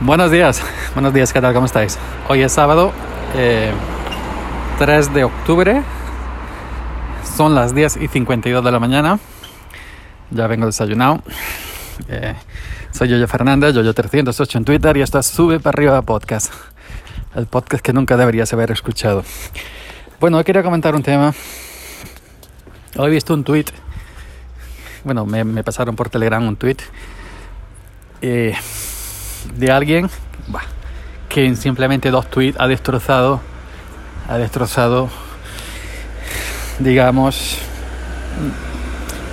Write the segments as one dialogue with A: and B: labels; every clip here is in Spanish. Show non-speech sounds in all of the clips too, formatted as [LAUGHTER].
A: Buenos días, [LAUGHS] buenos días, ¿qué tal? ¿Cómo estáis? Hoy es sábado, eh, 3 de octubre, son las 10 y 52 de la mañana, ya vengo desayunado. [LAUGHS] Eh, soy Yoyo Fernández, Yoyo308 en Twitter y esto es Sube para arriba podcast, el podcast que nunca deberías haber escuchado. Bueno, hoy quería comentar un tema. Hoy he visto un tweet, bueno, me, me pasaron por Telegram un tweet. Eh, de alguien que en simplemente dos tweets ha destrozado, ha destrozado, digamos,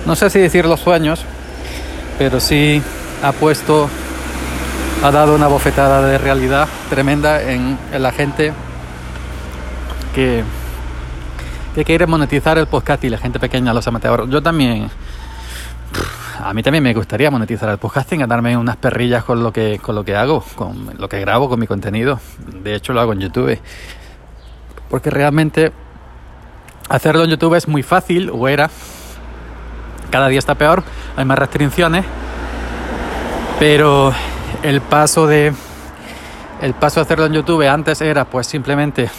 A: no sé si decir los sueños, pero sí ha puesto, ha dado una bofetada de realidad tremenda en, en la gente que, que quiere monetizar el podcast y la gente pequeña, los amateurs. Yo también a mí también me gustaría monetizar el podcasting, darme unas perrillas con lo que con lo que hago, con lo que grabo, con mi contenido. De hecho, lo hago en YouTube. Porque realmente hacerlo en YouTube es muy fácil, o era. Cada día está peor, hay más restricciones. Pero el paso de el paso de hacerlo en YouTube antes era pues simplemente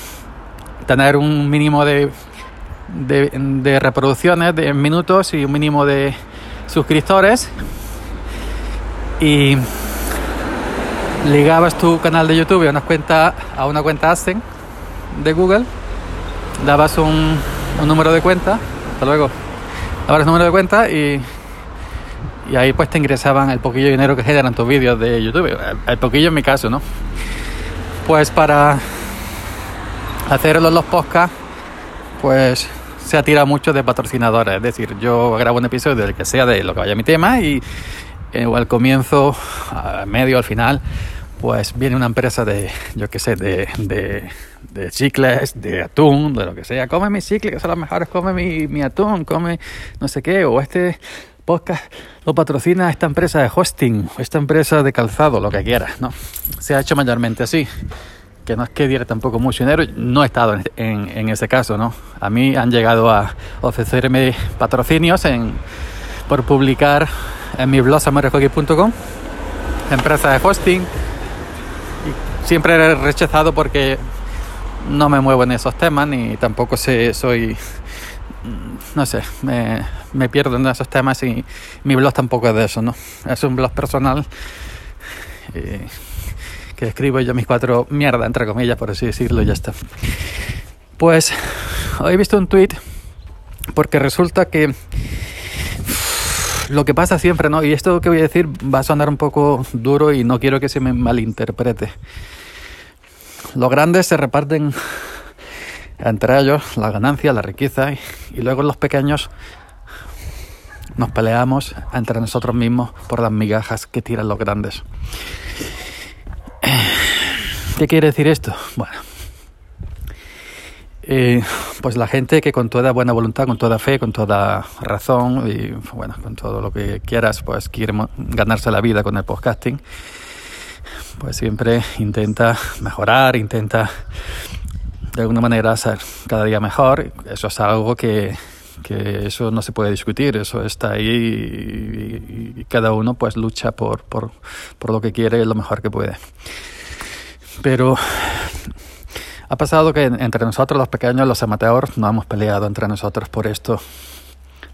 A: tener un mínimo de, de, de reproducciones de minutos y un mínimo de suscriptores y ligabas tu canal de YouTube a una cuenta, a una cuenta de Google, dabas un, un número de cuenta, hasta luego, dabas el número de cuenta y, y ahí pues te ingresaban el poquillo de dinero que generan tus vídeos de YouTube, el, poquillo en mi caso, ¿no? Pues para hacerlo en los podcasts, pues se atira mucho de patrocinadores. Es decir, yo grabo un episodio del que sea de lo que vaya mi tema y eh, al comienzo, al medio, al final, pues viene una empresa de, yo qué sé, de, de, de, chicles, de atún, de lo que sea. Come mis chicles, que son los mejores, come mi, mi atún, come no sé qué, o este podcast lo patrocina esta empresa de hosting, esta empresa de calzado, lo que quieras, ¿no? Se ha hecho mayormente así que no es que diera tampoco mucho dinero, no he estado en, en, ese caso, ¿no? A mí han llegado a ofrecerme patrocinios en, por publicar en mi blog samuelrejogi.com, empresa de hosting, y siempre he rechazado porque no me muevo en esos temas, ni tampoco sé, soy, no sé, me, me pierdo en esos temas y mi blog tampoco es de eso, ¿no? Es un blog personal. Eh, que escribo yo mis cuatro mierda, entre comillas, por así decirlo, y ya está. Pues hoy he visto un tweet porque resulta que lo que pasa siempre, ¿no? Y esto que voy a decir va a sonar un poco duro y no quiero que se me malinterprete. Los grandes se reparten entre ellos la ganancia, la riqueza y, y luego los pequeños nos peleamos entre nosotros mismos por las migajas que tiran los grandes. ¿Qué quiere decir esto? Bueno, eh, pues la gente que con toda buena voluntad, con toda fe, con toda razón y bueno, con todo lo que quieras, pues quiere ganarse la vida con el podcasting, pues siempre intenta mejorar, intenta de alguna manera ser cada día mejor. Eso es algo que, que eso no se puede discutir, eso está ahí y, cada uno pues lucha por, por, por lo que quiere lo mejor que puede. Pero ha pasado que entre nosotros los pequeños, los amateurs, nos hemos peleado entre nosotros por esto,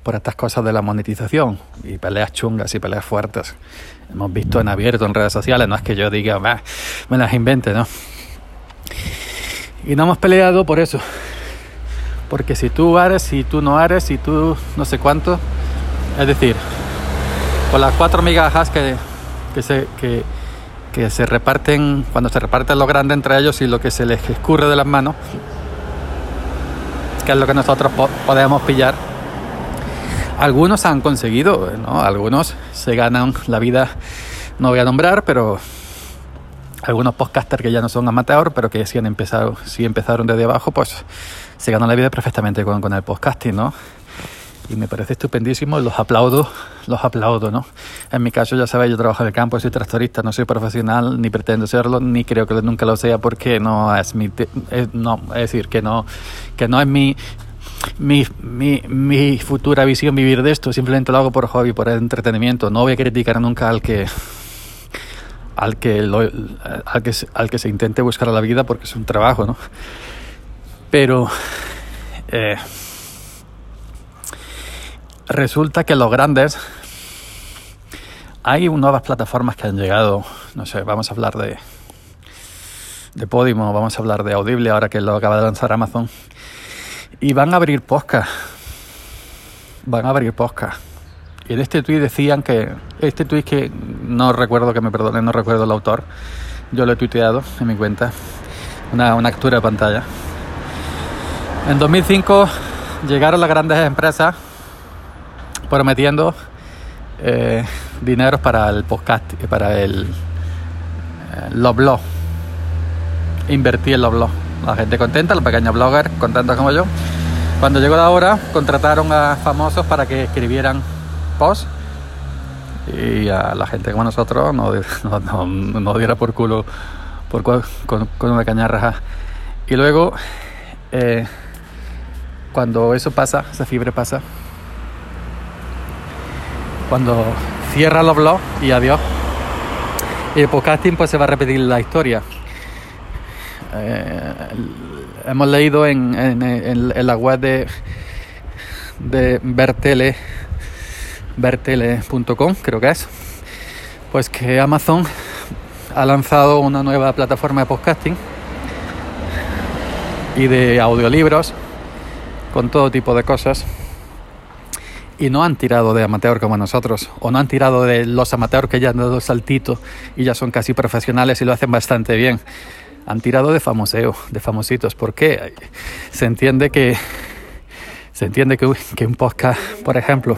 A: por estas cosas de la monetización y peleas chungas y peleas fuertes. Hemos visto en abierto en redes sociales, no es que yo diga, me las invente, ¿no? Y no hemos peleado por eso. Porque si tú eres, si tú no eres, si tú no sé cuánto, es decir, por las cuatro migajas que, que se, que, que se reparten, cuando se reparten lo grande entre ellos y lo que se les escurre de las manos, que es lo que nosotros po podemos pillar. Algunos han conseguido, ¿no? algunos se ganan la vida, no voy a nombrar, pero algunos podcasters que ya no son amateurs, pero que sí han empezado, sí empezaron desde abajo, pues se ganan la vida perfectamente con, el podcasting, ¿no? y me parece estupendísimo, los aplaudo, los aplaudo, ¿no? En mi caso, ya sabéis, yo trabajo en el campo, soy tractorista, no soy profesional, ni pretendo serlo, ni creo que nunca lo sea porque no es mi, es, no, es decir, que no, que no es mi, mi, mi, mi futura visión vivir de esto, simplemente lo hago por hobby, por entretenimiento, no voy a criticar nunca al que al que, al, que, al que se intente buscar la vida porque es un trabajo, ¿no? Pero eh, resulta que los grandes hay nuevas plataformas que han llegado, no sé, vamos a hablar de de Podimo, vamos a hablar de Audible ahora que lo acaba de lanzar Amazon y van a abrir podcast. Van a abrir podcast. Y en este tweet decían que este tweet que no recuerdo que me perdone, no recuerdo el autor. Yo lo he tuiteado en mi cuenta. Una, una de pantalla. En 2005 llegaron las grandes empresas prometiendo eh, dinero para el podcast, para el eh, los blogs. Invertí en los blogs. La gente contenta, los pequeños bloggers contentos como yo. Cuando llegó la hora, contrataron a famosos para que escribieran posts y a la gente como nosotros no, [LAUGHS] no, diera por culo por, con, una caña raja. Y luego, eh, cuando eso pasa, esa fiebre pasa, cuando cierra los blogs y adiós. Y el podcasting pues se va a repetir la historia. Eh, hemos leído en, en, la web de, de Bertele, bertele.com, creo que es, pues que Amazon ha lanzado una nueva plataforma de podcasting y de audiolibros con todo tipo de cosas y no han tirado de amateur como nosotros, o no han tirado de los amateurs que ya han dado saltito y ya son casi profesionales y lo hacen bastante bien. Han tirado de famoseo, de famositos. ¿Por qué? Se entiende que se entiende que, que un podcast, por ejemplo,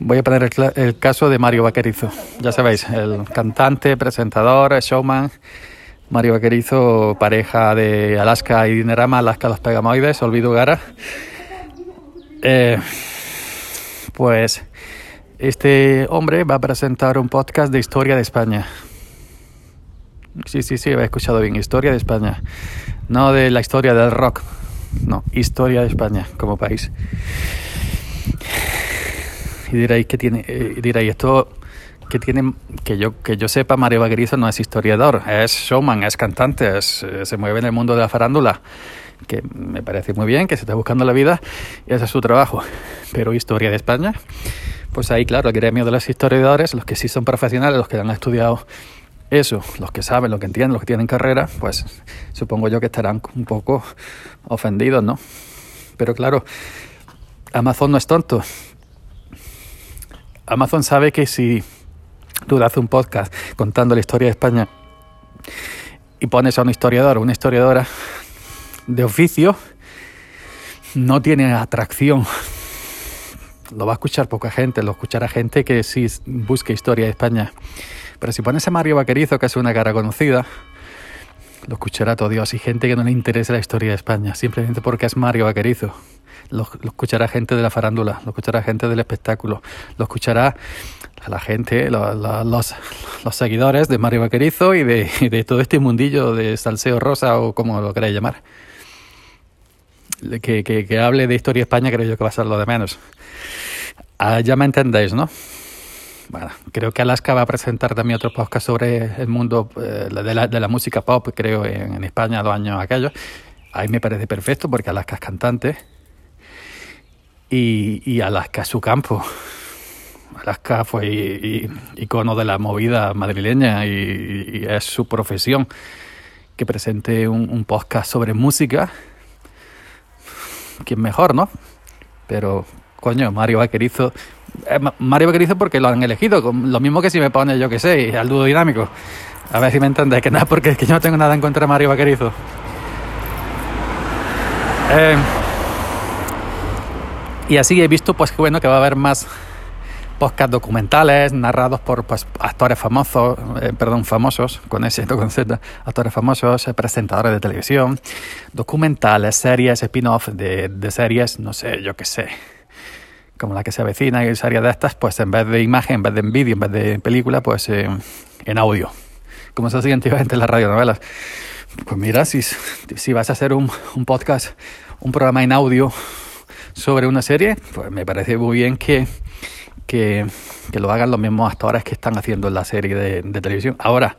A: voy a poner el, caso de Mario Vaquerizo. Ya sabéis, el cantante, presentador, showman. Mario Vaquerizo, pareja de Alaska y Dinerama, Alaska los Pegamoides, Olvido Gara. Eh, pues este hombre va a presentar un podcast de historia de España. Sí, sí, sí, he escuchado bien, historia de España. No de la historia del rock, no, historia de España como país. Y diréis que tiene, eh, diréis esto que tiene, que yo, que yo sepa, Mario Vaquerizo no es historiador, es showman, es cantante, es, eh, se mueve en el mundo de la farándula que me parece muy bien, que se está buscando la vida y ese es su trabajo. Pero historia de España, pues ahí, claro, el gremio de los historiadores, los que sí son profesionales, los que han estudiado eso, los que saben, los que entienden, los que tienen carrera, pues supongo yo que estarán un poco ofendidos, ¿no? Pero claro, Amazon no es tonto. Amazon sabe que si tú haces un podcast contando la historia de España y pones a un historiador o una historiadora de oficio no tiene atracción. Lo va a escuchar poca gente, lo escuchará gente que sí busque historia de España. Pero si pones a Mario Vaquerizo, que es una cara conocida, lo escuchará todo Dios. Y gente que no le interesa la historia de España, simplemente porque es Mario Vaquerizo. Lo, escuchará gente de la farándula, lo escuchará gente del espectáculo, lo escuchará la gente, los, seguidores de Mario Vaquerizo y de, todo este mundillo de salseo rosa o como lo queráis llamar que, hable de historia España creo yo que va a ser lo de menos. Ah, ya me entendéis, ¿no? Bueno, creo que Alaska va a presentar también otro podcast sobre el mundo eh, de, la, de, la, música pop, creo, en, España dos años aquellos. Ahí me parece perfecto porque Alaska es cantante y, y Alaska su campo. Alaska fue icono de la movida madrileña y, y, es su profesión que presente un, un podcast sobre música quién mejor, ¿no? Pero, coño, Mario Vaquerizo. Eh, Mario Vaquerizo porque lo han elegido. Lo mismo que si me pone, yo que sé, al dudo dinámico. A ver si me entendéis, que nada, porque es que yo no tengo nada en contra de Mario Vaquerizo. Eh, y así he visto, pues que bueno, que va a haber más podcast documentales narrados por pues, actores famosos, eh, perdón, famosos, con ese con Z, actores famosos, eh, presentadores de televisión, documentales, series, spin-off de, de, series, no sé, yo qué sé, como la que se avecina y series de estas, pues en vez de imagen, en vez de vídeo, en vez de película, pues eh, en audio, como se hacía antiguamente en las radionovelas. Pues mira, si, si vas a hacer un, un podcast, un programa en audio sobre una serie, pues me parece muy bien que que, lo hagan los mismos actores que están haciendo en la serie de, televisión. Ahora,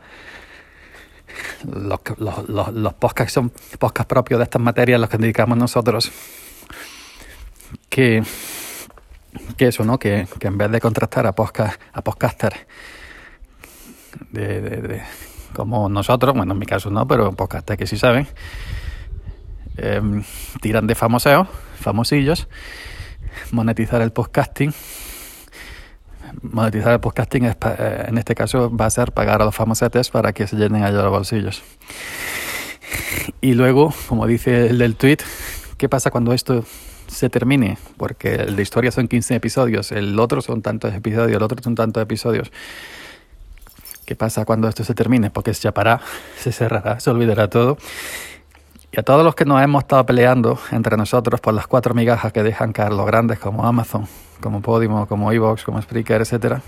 A: los, los, los, podcasts son podcasts propios de estas materias, los que dedicamos nosotros, que, que eso, ¿no? Que, en vez de contrastar a, podcast, a podcasters de, como nosotros, bueno, en mi caso no, pero podcasters que sí saben, em, tiran de famoseos, famosillos, monetizar el podcasting monetizar el podcasting eh, en este caso va a ser pagar a los famosetes para que se llenen allá los bolsillos. Y luego, como dice el del tweet, ¿qué pasa cuando esto se termine? Porque el de historia son 15 episodios, el otro son tantos episodios, el otro son tantos episodios. ¿Qué pasa cuando esto se termine? Porque se chapará, [LAUGHS] se cerrará, se olvidará todo. Y a todos los que nos hemos estado peleando entre nosotros por las cuatro migajas que dejan caer los grandes como Amazon, como Podimo, como Evox, como Spreaker, etcétera,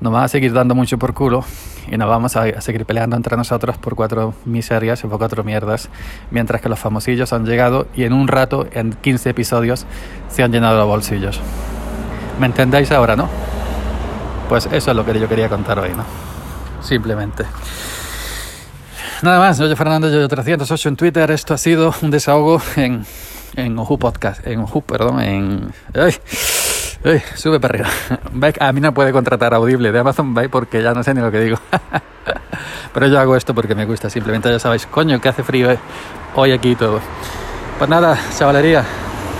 A: nos van a seguir dando mucho por culo y nos vamos a, seguir peleando entre nosotros por cuatro miserias y por cuatro mierdas, mientras que los famosillos han llegado y en un rato, en 15 episodios, se han llenado los bolsillos. ¿Me entendéis ahora, no? Pues eso es lo que yo quería contar hoy, ¿no? Simplemente. Nada más, yo Fernando, yo 308 en Twitter. Esto ha sido un desahogo en, en Oju Podcast, en Oju, perdón, en... Sube para arriba. A mí no puede contratar Audible de Amazon Bye porque ya no sé ni lo que digo. [LAUGHS] Pero yo hago esto porque me gusta, simplemente ya sabéis, coño, que hace frío eh, hoy aquí y todo. Pues nada, chavalería,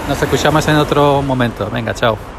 A: nos escuchamos en otro momento. Venga, chao.